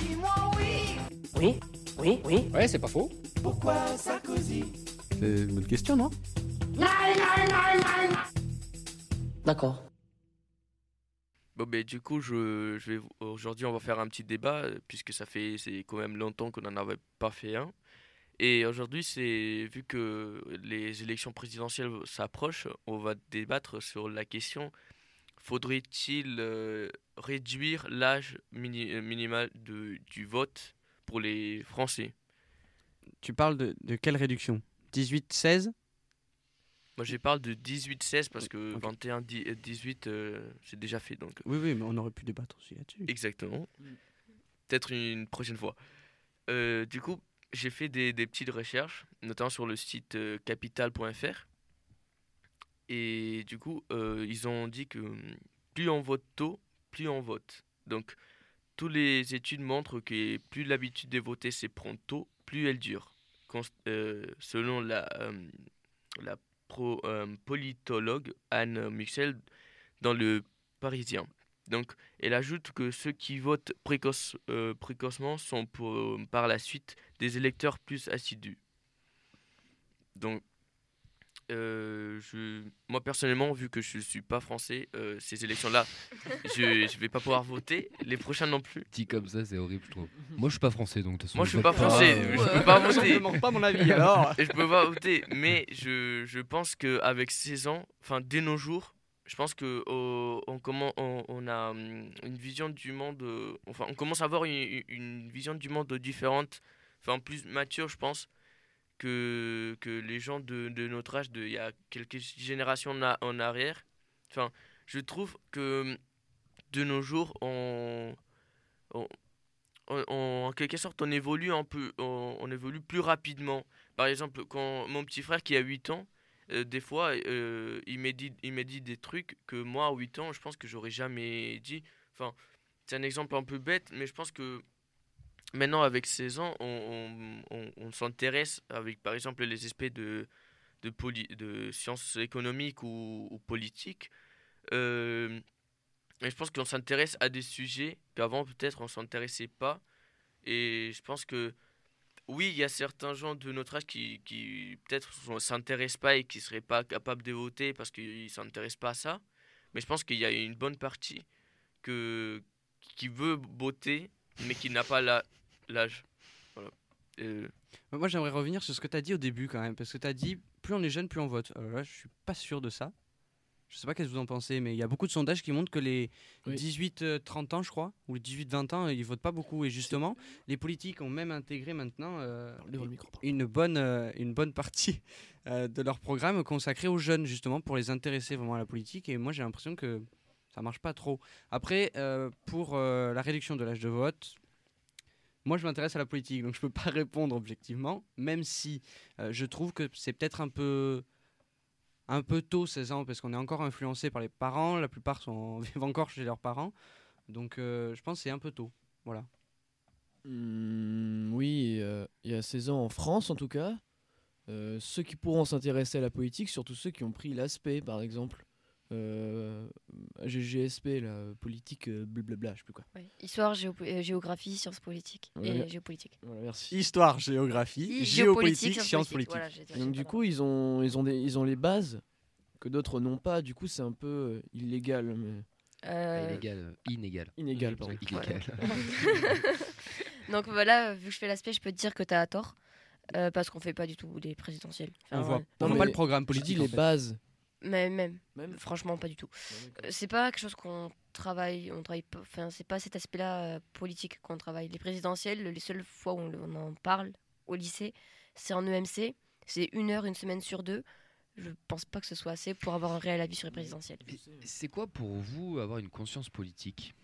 Dis-moi oui Oui, oui, oui. Ouais, c'est pas faux. Pourquoi Sarkozy? C'est une bonne question, non? D'accord. Bon, ben, du coup, je, je vais aujourd'hui, on va faire un petit débat, euh, puisque ça fait c'est quand même longtemps qu'on n'en avait pas fait un. Et aujourd'hui, c'est vu que les élections présidentielles s'approchent, on va débattre sur la question faudrait-il euh, réduire l'âge mini- euh, minimal de, du vote pour les Français? Tu parles de, de quelle réduction? 18, 16 Moi, je parle de 18-16 parce que Ok. 21-18, euh, c'est déjà fait. Donc, Oui, oui, mais on aurait pu débattre aussi là-dessus. Exactement. Peut-être une prochaine fois. Euh, du coup, j'ai fait des, des petites recherches, notamment sur le site euh, capital.fr. Et du coup, euh, ils ont dit que hum, plus on vote tôt, plus on vote. Donc, toutes les études montrent que plus l'habitude de voter se prend tôt, plus elle dure. Euh, selon la, la pro- euh, politologue Anne Muxel dans le Parisien. Donc, elle ajoute que ceux qui votent euh, précocement sont par la suite des électeurs plus assidus. Donc, euh, je, moi personnellement, vu que je ne suis pas français, euh, ces élections-là, *laughs* je ne vais pas pouvoir voter. Les prochaines non plus. Dit comme ça, c'est horrible, je trouve. Moi, je suis pas français, donc de toute façon, Moi, je suis vote pas français, euh, je peux pas me voter. demande pas mon avis, alors. *laughs* je peux pas voter, mais je, je pense qu'avec 16 ans, enfin dès nos jours, je pense que on, commen- on, on a hum, une vision du monde, euh, enfin on commence à avoir une, une vision du monde différente, enfin plus mature, je pense, que, que les gens de, de notre âge, de, il y a quelques générations en, arrière. Enfin, je trouve que de nos jours, on, en quelque sorte, on évolue un peu, on, évolue plus rapidement. Par exemple, quand mon petit frère qui a 8 ans, euh, des fois, euh, il m'a dit, il dit des trucs que moi, à 8 ans, je pense que j'aurais jamais dit. Enfin, c'est un exemple un peu bête, mais je pense que maintenant, avec 16 ans, on, on- s'intéresse avec, par exemple, les aspects de, de, de sciences économiques ou, ou politiques. Euh, je pense qu'on s'intéresse à des sujets qu'avant, peut-être, on s'intéressait pas. Et je pense que oui, il y a certains gens de notre âge qui, qui peut-être ne s'intéressent pas et qui ne seraient pas capables de voter parce qu'ils ne s'intéressent pas à ça. Mais je pense qu'il y a une bonne partie que, qui veut voter, mais qui n'a pas la- l'âge. Voilà. Euh, Moi, j'aimerais revenir sur ce que tu as dit au début quand même, parce que tu as dit plus on est jeune, plus on vote. Alors là, je suis pas sûr de ça. Je sais pas qu'est-ce que vous en pensez, mais il y a beaucoup de sondages qui montrent que les Oui. 18-30 ans, je crois, ou les 18-20 ans, ils votent pas beaucoup. Et justement, les politiques ont même intégré maintenant euh, micro, une, bonne, euh, une bonne partie *laughs* euh, de leur programme consacré aux jeunes, justement, pour les intéresser vraiment à la politique. Et moi, j'ai l'impression que ça marche pas trop. Après, euh, pour euh, la réduction de l'âge de vote, moi, je m'intéresse à la politique, donc je peux pas *laughs* répondre objectivement, même si euh, je trouve que c'est peut-être un peu un peu tôt 16 ans parce qu'on est encore influencé par les parents, la plupart sont *laughs* vivent encore chez leurs parents. Donc euh, je pense que c'est un peu tôt. Voilà. Hmm, oui, il y a 16 ans en France en tout cas. Euh, ceux qui pourront s'intéresser à la politique, surtout ceux qui ont pris l'aspect par exemple. Euh, GGSP, la politique, euh, blablabla, je sais plus quoi. Ouais. Histoire, géo- euh, géographie, sciences politiques et géopolitique. Voilà, merci. Histoire, géographie, I- géopolitique, sciences politiques. Voilà, j'ai donc du coup, ils ont, ils ont, des, ils ont les bases que d'autres n'ont pas. Du coup, c'est un peu euh, illégal. Mais... Euh, Illégal, inégal. Inégal, pardon. Illégal. *laughs* Donc voilà, vu que je fais l'aspect, je peux te dire que tu as tort. euh, parce qu'on fait pas du tout des présidentielles. Enfin, On voit, on Non, voit pas le programme je politique. en les fait. bases. Mais même, Même franchement, pas du tout. Euh, C'est pas quelque chose qu'on travaille, on travaille pas, enfin, c'est pas cet aspect-là euh, politique qu'on travaille. Les présidentielles, les seules fois où on, on en parle au lycée, c'est en EMC, c'est une heure, une semaine sur deux. Je pense pas que ce soit assez pour avoir un réel avis sur les présidentielles. C'est quoi pour vous avoir une conscience politique?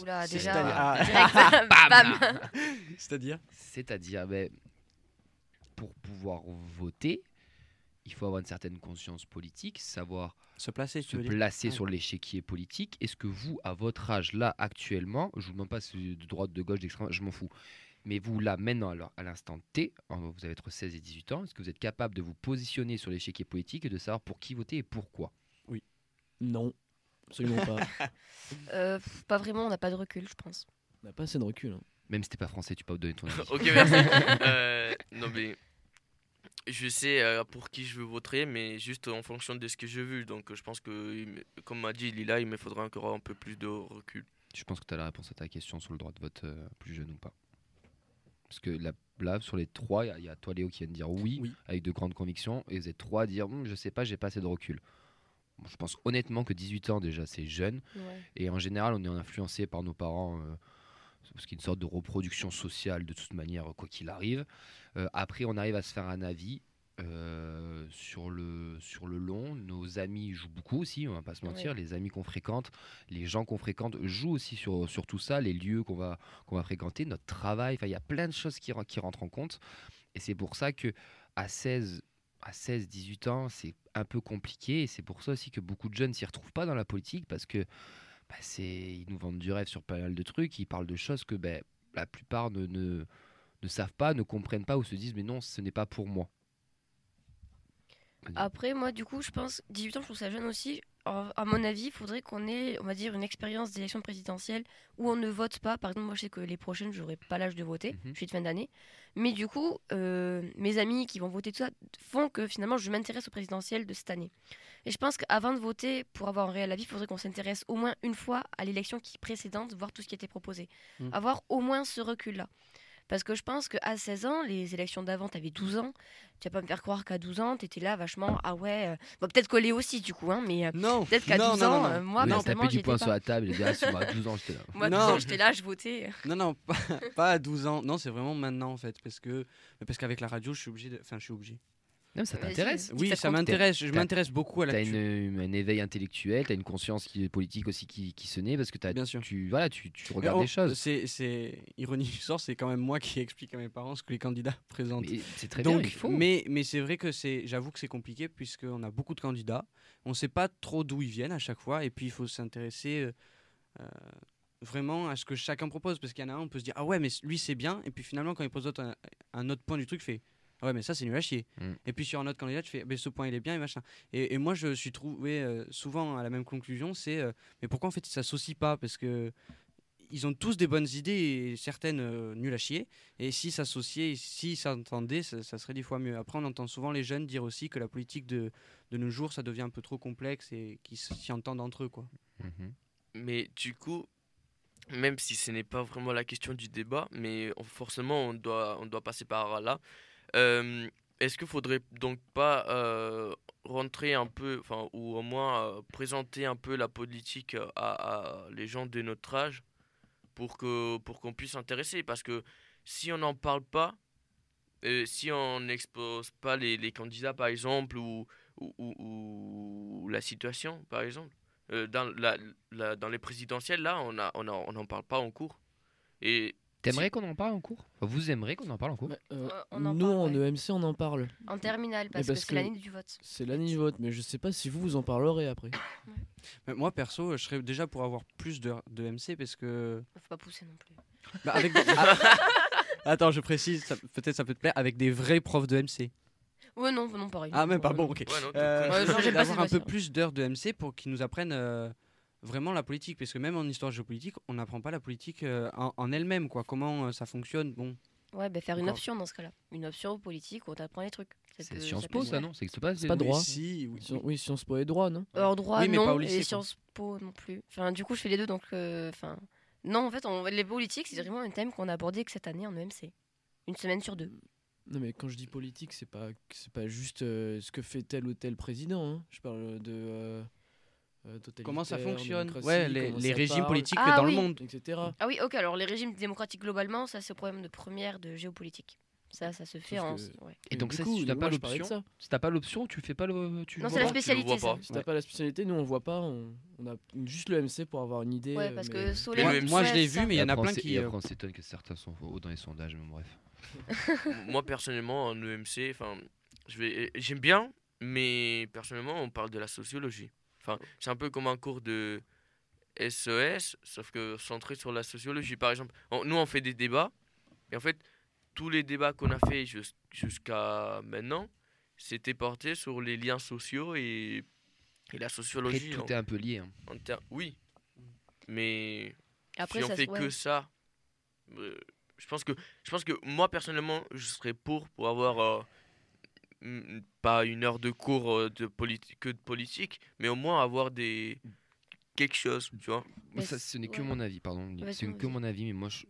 Oula, déjà, c'est-à-dire- ah. *laughs* direct, *laughs* bam. C'est-à-dire? C'est-à-dire, ben, pour pouvoir voter, il faut avoir une certaine conscience politique, savoir Se placer, se placer sur l'échiquier politique. Est-ce que vous, à votre âge, là, actuellement, je ne vous demande pas si vous êtes de droite, de gauche, d'extrême, je m'en fous, mais vous, là, maintenant, alors, à l'instant T, en- vous allez être 16 et 18 ans, est-ce que vous êtes capable de vous positionner sur l'échiquier politique et de savoir pour qui voter et pourquoi? Non, absolument pas. *laughs* Euh, pas vraiment, on n'a pas de recul, je pense. On n'a pas assez de recul. hein. Même si t'es pas français, tu peux pas donner ton avis. *laughs* ok, merci. *laughs* Euh, non, mais je sais euh, pour qui je veux voter, mais juste en fonction de ce que j'ai vu. Donc, je pense que, comme m'a dit Lila, il me faudra encore un peu plus de recul. Je pense que tu as la réponse à ta question sur le droit de vote euh, plus jeune ou pas. Parce que là, là, sur les trois, il y a- il y, a toi Léo qui vient de dire oui, Oui. avec de grandes convictions, et vous êtes trois à dire Hum, je sais pas, j'ai pas assez de recul. Bon, je pense honnêtement que 18 ans déjà c'est jeune, Ouais. et en général on est influencé par nos parents, euh, parce qu'il y a une sorte de reproduction sociale de toute manière, quoi qu'il arrive. Euh, après on arrive à se faire un avis. euh, sur, le, sur le long, nos amis jouent beaucoup aussi, on va pas se mentir, les amis qu'on fréquente, les gens qu'on fréquente jouent aussi sur, sur tout ça, les lieux qu'on va, qu'on va fréquenter, notre travail, il y a plein de choses qui, qui rentrent en compte. Et c'est pour ça que à 16, à 16, 18 ans, c'est un peu compliqué. Et c'est pour ça aussi que beaucoup de jeunes s'y retrouvent pas dans la politique parce que bah, c'est, ils nous vendent du rêve sur pas mal de trucs. Ils parlent de choses que ben, la plupart ne, ne, ne savent pas, ne comprennent pas ou se disent mais non, ce n'est pas pour moi. Après, moi, du coup, je pense, 18 ans, je trouve ça jeune aussi. À mon avis, il faudrait qu'on ait, on va dire, une expérience d'élection présidentielle où on ne vote pas. Par exemple, moi, je sais que les prochaines, j'aurai pas l'âge de voter. Mhm. Je suis de fin d'année. Mais du coup, euh, mes amis qui vont voter tout ça font que finalement, je m'intéresse au présidentiel de cette année. Et je pense qu'avant de voter, pour avoir un réel avis, il faudrait qu'on s'intéresse au moins une fois à l'élection qui précédente, voir tout ce qui était proposé. Mhm. Avoir au moins ce recul-là. Parce que je pense qu'à 16 ans, les élections d'avant, t'avais 12 ans. Tu vas pas me faire croire qu'à 12 ans, t'étais là vachement. Ah ouais. euh, Bon, peut-être collé aussi, du coup, hein, mais euh, Non, peut-être qu'à non, 12 non, ans, non, non. euh, moi, a personnellement, tapé j'y du poing sur pas. la table et ah, moi, à 12 ans j'étais là. Moi, à 12 Non. ans, j'étais là, je votais. Non, non, pas, pas à 12 ans. Non, c'est vraiment maintenant en fait. Parce que mais parce qu'avec la radio, je suis obligé de. Enfin, je suis obligé. Non, ça t'intéresse Oui, ça m'intéresse. Je T'as- m'intéresse beaucoup à T'as la une, un éveil intellectuel, t'as une conscience qui est politique aussi qui, qui se naît parce que t'as, Bien sûr. tu, voilà, tu, regardes oh, des choses. C'est, ironie du sort, c'est quand même moi qui explique à mes parents ce que les candidats *laughs* présentent. C'est très Donc, bien, il faut. mais, mais c'est vrai que c'est, j'avoue que c'est compliqué puisqu'on a beaucoup de candidats. On ne sait pas trop d'où ils viennent à chaque fois et puis il faut s'intéresser euh, euh, vraiment à ce que chacun propose parce qu'il y en a un, on peut se dire ah ouais mais lui c'est bien et puis finalement quand il pose autre- un, un autre point du truc, fait ouais mais ça c'est nul à chier. Mm. Et puis sur un autre candidat, tu fais mais ce point il est bien et machin. Et, et moi je suis trouvé euh, souvent à la même conclusion, c'est euh, mais pourquoi en fait ils s'associent pas? Parce que ils ont tous des bonnes idées et certaines euh, nulles à chier. Et s'ils s'associaient, s'ils s'entendaient, ça, ça serait dix fois mieux. Après, on entend souvent les jeunes dire aussi que la politique de, de nos jours, ça devient un peu trop complexe et qu'ils s'y entendent entre eux. Quoi. Mhm. Mais du coup, même si ce n'est pas vraiment la question du débat, mais on- forcément on doit, on doit passer par là. Est-ce qu'il faudrait donc pas rentrer un peu, enfin, ou au moins présenter un peu la politique à, les gens de notre âge pour que pour qu'on puisse s'intéresser? Parce que si on n'en parle pas, si on n'expose pas les, les candidats par exemple ou, ou, la situation par exemple, dans, la, dans les présidentielles, là, on n'en on on parle pas en cours. Et T'aimerais qu'on en parle en cours? Vous aimeriez qu'on en parle en cours? Euh, Euh, on en nous, parle, en ouais. EMC, on en parle. En terminale, parce, parce que c'est l'année du vote. C'est l'année du vote, mais je sais pas si vous, vous en parlerez après. *coughs* Mais moi, perso, je serais déjà pour avoir plus de, de MC parce que. Faut pas pousser non plus. Bah, avec *laughs* Ah, Attends, je précise, peut-être ça peut te plaire, avec des vrais profs de MC. Ouais, non, non, pareil. Ah, même pas bon, ok. Ouais, Euh, Ouais, genre, j'aime pas d'avoir un peu plus d'heures de MC pour qu'ils nous apprennent euh, vraiment la politique. Parce que même en histoire géopolitique, on n'apprend pas la politique euh, en, en elle-même, quoi. Comment euh, ça fonctionne, bon. Ouais, bah faire une Encore. option dans ce cas-là. Une option politique où on t'apprend les trucs. C'est Sciences Po, ça, non? Pas C'est pas les- droit. Si, oui. Sci- Oui, Sciences Po et droit, non? Alors droit, Oui, mais non, pas au lycée, et. Sciences Po non plus. Enfin, du coup, je fais les deux, donc... euh, Enfin, non, en fait, on... les politiques, c'est vraiment un thème qu'on a abordé que cette année en EMC. Une semaine sur deux. Non, mais quand je dis politique, c'est pas, c'est pas juste euh, ce que fait tel ou tel président. hein. Je parle de. euh, Comment ça fonctionne Ouais, les, comment les ça régimes parle, politiques Ah dans oui. le monde. etc. Ah oui, ok, alors les régimes démocratiques globalement, ça c'est au problème de première de géopolitique. Ça, ça se fait Sauf en... que- ouais. Et donc ça, coup, si tu n'as pas l'option, si t'as pas l'option, tu fais pas le. Tu Non, le c'est la le spécialité, vois ça. Si t'as pas la spécialité, nous on le voit pas. On, on a juste le MC pour avoir une idée. Ouais, euh, parce mais- que Mais Solène... le Moi, je l'ai vu, mais il y en a plein qui. Et euh, après, on s'étonne que certains sont hauts dans les sondages, mais bref. *laughs* Moi personnellement en EMC, enfin, je vais, j'aime bien, mais personnellement on parle de la sociologie. Enfin, c'est un peu comme un cours de SES, sauf que centré sur la sociologie. Par exemple, on- nous on fait des débats, et en fait tous les débats qu'on a fait jus- jusqu'à maintenant, c'était porté sur les liens sociaux et, et la Après, sociologie. tout en- est un peu lié. hein. en Oui, mais Après, si on ça, fait ouais. que ça, euh, je pense que je pense que moi personnellement, je serais pour pour avoir euh, pas une heure de cours euh, de politique que de politique, mais au moins avoir des quelque chose, tu vois. Moi, ça, ce n'est que ouais. mon avis, pardon. C'est que mon avis, mais moi, je,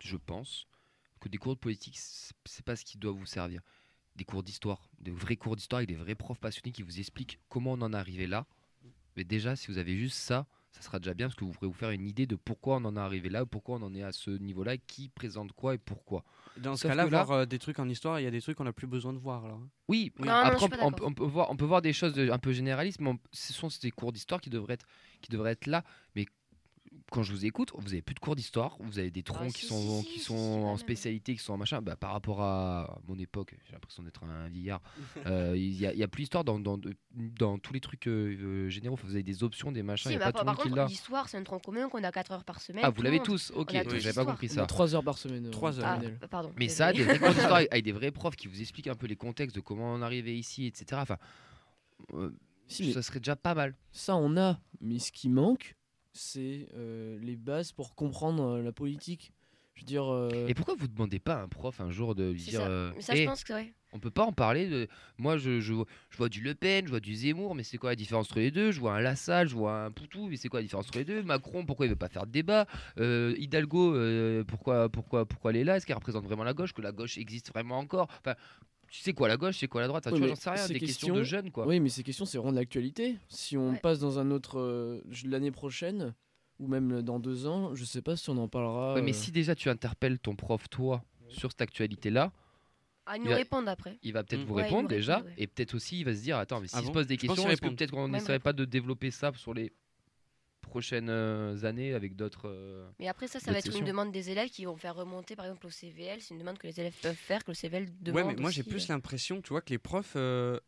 je pense que des cours de politique, c'est c'est pas ce qui doit vous servir. Des cours d'histoire, des vrais cours d'histoire avec des vrais profs passionnés qui vous expliquent comment on en est arrivé là. Mais déjà, si vous avez juste ça, ça sera déjà bien parce que vous pourrez vous faire une idée de pourquoi on en est arrivé là, pourquoi on en est à ce niveau-là, qui présente quoi et pourquoi. Dans ce cas-là, là- voir euh, des trucs en histoire, il y a des trucs qu'on n'a plus besoin de voir. Alors. Oui, Non, non, après on, peut voir, on peut voir des choses de- un peu généralistes, mais on- ce sont ces cours d'histoire qui devraient être, qui devraient être là. Mais quand je vous écoute, vous avez plus de cours d'histoire, vous avez des troncs qui si, sont, si, qui si, sont si, en spécialité, qui sont en machin. Bah, par rapport à mon époque, j'ai l'impression d'être un vieillard. *laughs* euh, Il y, a- il y a plus d'histoire dans, dans, tous les trucs euh, euh, généraux. Enfin, vous avez des options, des machins. Si, Il n'y a pas par, tout contre, l'a. l'histoire, c'est un tronc commun qu'on a 4 heures par semaine. Ah, vous l'avez tous Ok, tous j'avais pas compris ça. a 3 heures par semaine. euh, Trois en heures. Ah, pardon. Mais ça, des vrais cours *laughs* d'histoire avec des vrais profs qui vous expliquent un peu les contextes de comment on est arrivé ici, etc. Enfin, euh, Si, ça serait déjà pas mal. ça on a. Mais ce qui manque, c'est euh, les bases pour comprendre euh, la politique. Je veux dire. euh, Et pourquoi vous demandez pas à un prof un jour de lui dire ça. euh, Mais ça, Eh, je pense que ouais. on peut pas en parler de... Moi, je, je, je vois du Le Pen, je vois du Zemmour, mais c'est quoi la différence entre les deux? Je vois un Lassalle, je vois un Poutou, mais c'est quoi la différence entre les deux? Macron, pourquoi il veut pas faire de débat? Euh, Hidalgo, euh, pourquoi, pourquoi, pourquoi elle est là? Est-ce qu'elle représente vraiment la gauche? Que la gauche existe vraiment encore? Enfin, tu sais quoi la gauche, c'est quoi la droite? Oui, Tu vois, j'en sais rien, des questions, de jeunes, quoi. Oui, mais ces questions, c'est vraiment de l'actualité. Si on Ouais. passe dans un autre. euh, l'année prochaine, ou même dans deux ans, je sais pas si on en parlera. Ouais, mais euh, si déjà tu interpelles ton prof, toi, sur cette actualité-là, Ah, ils Il nous va- répondent après. il va peut-être Mm. vous répondre déjà, et peut-être aussi il va se dire attends, mais Ah s'il bon? se pose des questions, peut-être qu'on n'essaierait pas de développer ça sur les prochaines euh, années avec d'autres. euh, Mais après, ça, ça va être une demande des élèves qui vont faire remonter, par exemple, au CVL. C'est une demande que les élèves peuvent faire, que le CVL demande. Ouais, mais moi j'ai plus euh. l'impression, tu vois, que les profs, euh,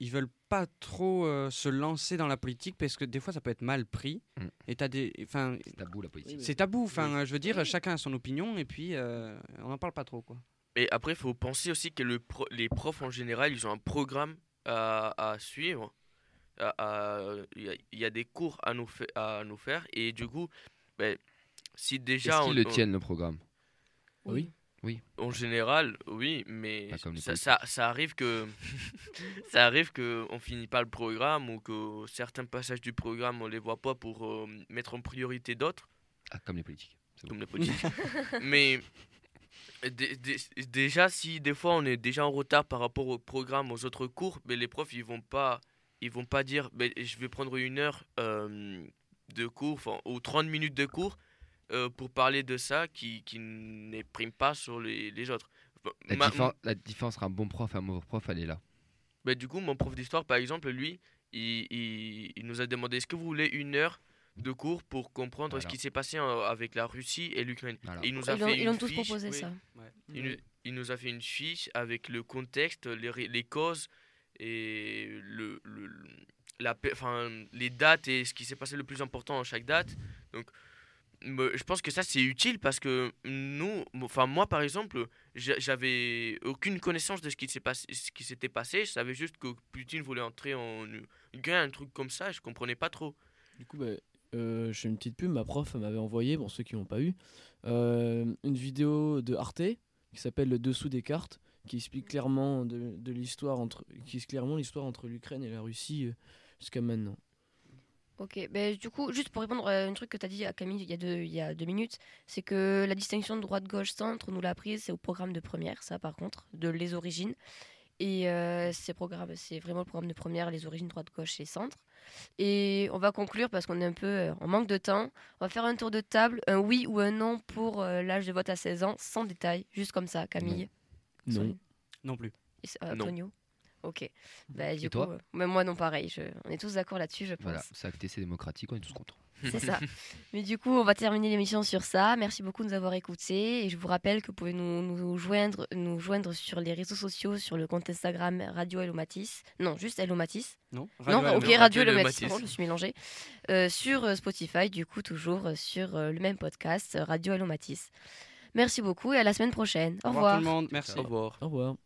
ils veulent pas trop euh, se lancer dans la politique parce que des fois ça peut être mal pris. Mm. Et t'as des, enfin, C'est tabou la politique. c'est tabou. Enfin, Oui. je veux dire, Oui. chacun a son opinion et puis euh, on n'en parle pas trop, quoi. Et après, il faut penser aussi que le pro- les profs en général, ils ont un programme à, à suivre. Il y, a- il y a des cours à nous, fa- à nous faire. Et du coup, ben, si déjà. Est-ce on- qu'ils le on- tiennent le programme? Oui. En général, oui, mais ça, politiques. ça, ça arrive que *laughs* ça arrive que on finit pas le programme ou que certains passages du programme on les voit pas pour euh, mettre en priorité d'autres, Ah, comme les politiques. C'est bon. comme les politiques. *laughs* mais dé- dé- déjà, si des fois on est déjà en retard par rapport au programme, aux autres cours, mais les profs ils vont pas ils vont pas dire ben, je vais prendre une heure euh, de cours ou 30 minutes de cours euh, pour parler de ça qui, qui ne prime pas sur les, les autres. La, ma- diffé- la différence entre un bon prof et un mauvais prof, elle est là. bah, du coup, mon prof d'histoire, par exemple, lui, il, il- il nous a demandé est-ce que vous voulez une heure de cours pour comprendre ce qui s'est passé euh, avec la Russie et l'Ukraine? Voilà. Il nous a Ils ont, fait ils une ont tous fiche, proposé oui. ça. Il, nous, il nous a fait une fiche avec le contexte, les, les causes et le, le- la, enfin, les dates et ce qui s'est passé le plus important à chaque date. Donc, je pense que ça c'est utile parce que nous, enfin moi par exemple, j'a- j'avais aucune connaissance de ce qui s'est passé, s'était passé. Je savais juste que Poutine voulait entrer en Ukraine, un truc comme ça. Je comprenais pas trop. Du coup, bah, euh, je fais une petite pub. Ma prof m'avait envoyé, pour ceux qui l'ont pas eu, euh, une vidéo de Arte qui s'appelle Le dessous des cartes, qui explique clairement de, de l'histoire entre, qui explique clairement l'histoire entre l'Ukraine et la Russie euh, jusqu'à maintenant. Ok, ben, du coup, juste pour répondre à un truc que tu as dit à Camille il y a deux, il y a deux minutes, c'est que la distinction de droite-gauche-centre, on nous l'a prise, c'est au programme de première, ça par contre, de les origines. Et euh, ces programmes, c'est vraiment le programme de première, les origines droite-gauche et centre. Et on va conclure parce qu'on est un peu euh, en manque de temps. On va faire un tour de table, un oui ou un non pour euh, l'âge de vote à 16 ans, sans détail, juste comme ça, Camille. Non. Solène Non plus. S- euh, Non. Antonio Ok. Bah, du Et coup, toi euh, même moi non pareil. je- On est tous d'accord là-dessus, je pense. Voilà, c'est acté, c'est démocratique, on est tous contents. C'est *laughs* ça. Mais du coup, on va terminer l'émission sur ça. Merci beaucoup de nous avoir écoutés. Et je vous rappelle que vous pouvez nous, nous joindre, nous joindre sur les réseaux sociaux, sur le compte Instagram Radio Hello Matisse. Non, juste Hello Matisse. Non, non, Radio ok, Hello- Radio Radio Hello Hello Matisse. Matisse. pardon, je me suis mélangée. Euh, sur Spotify, du coup, toujours sur le même podcast, Radio Hello Matisse. Merci beaucoup et à la semaine prochaine. Au Au revoir revoir. tout le monde. Merci. Au revoir. Au revoir.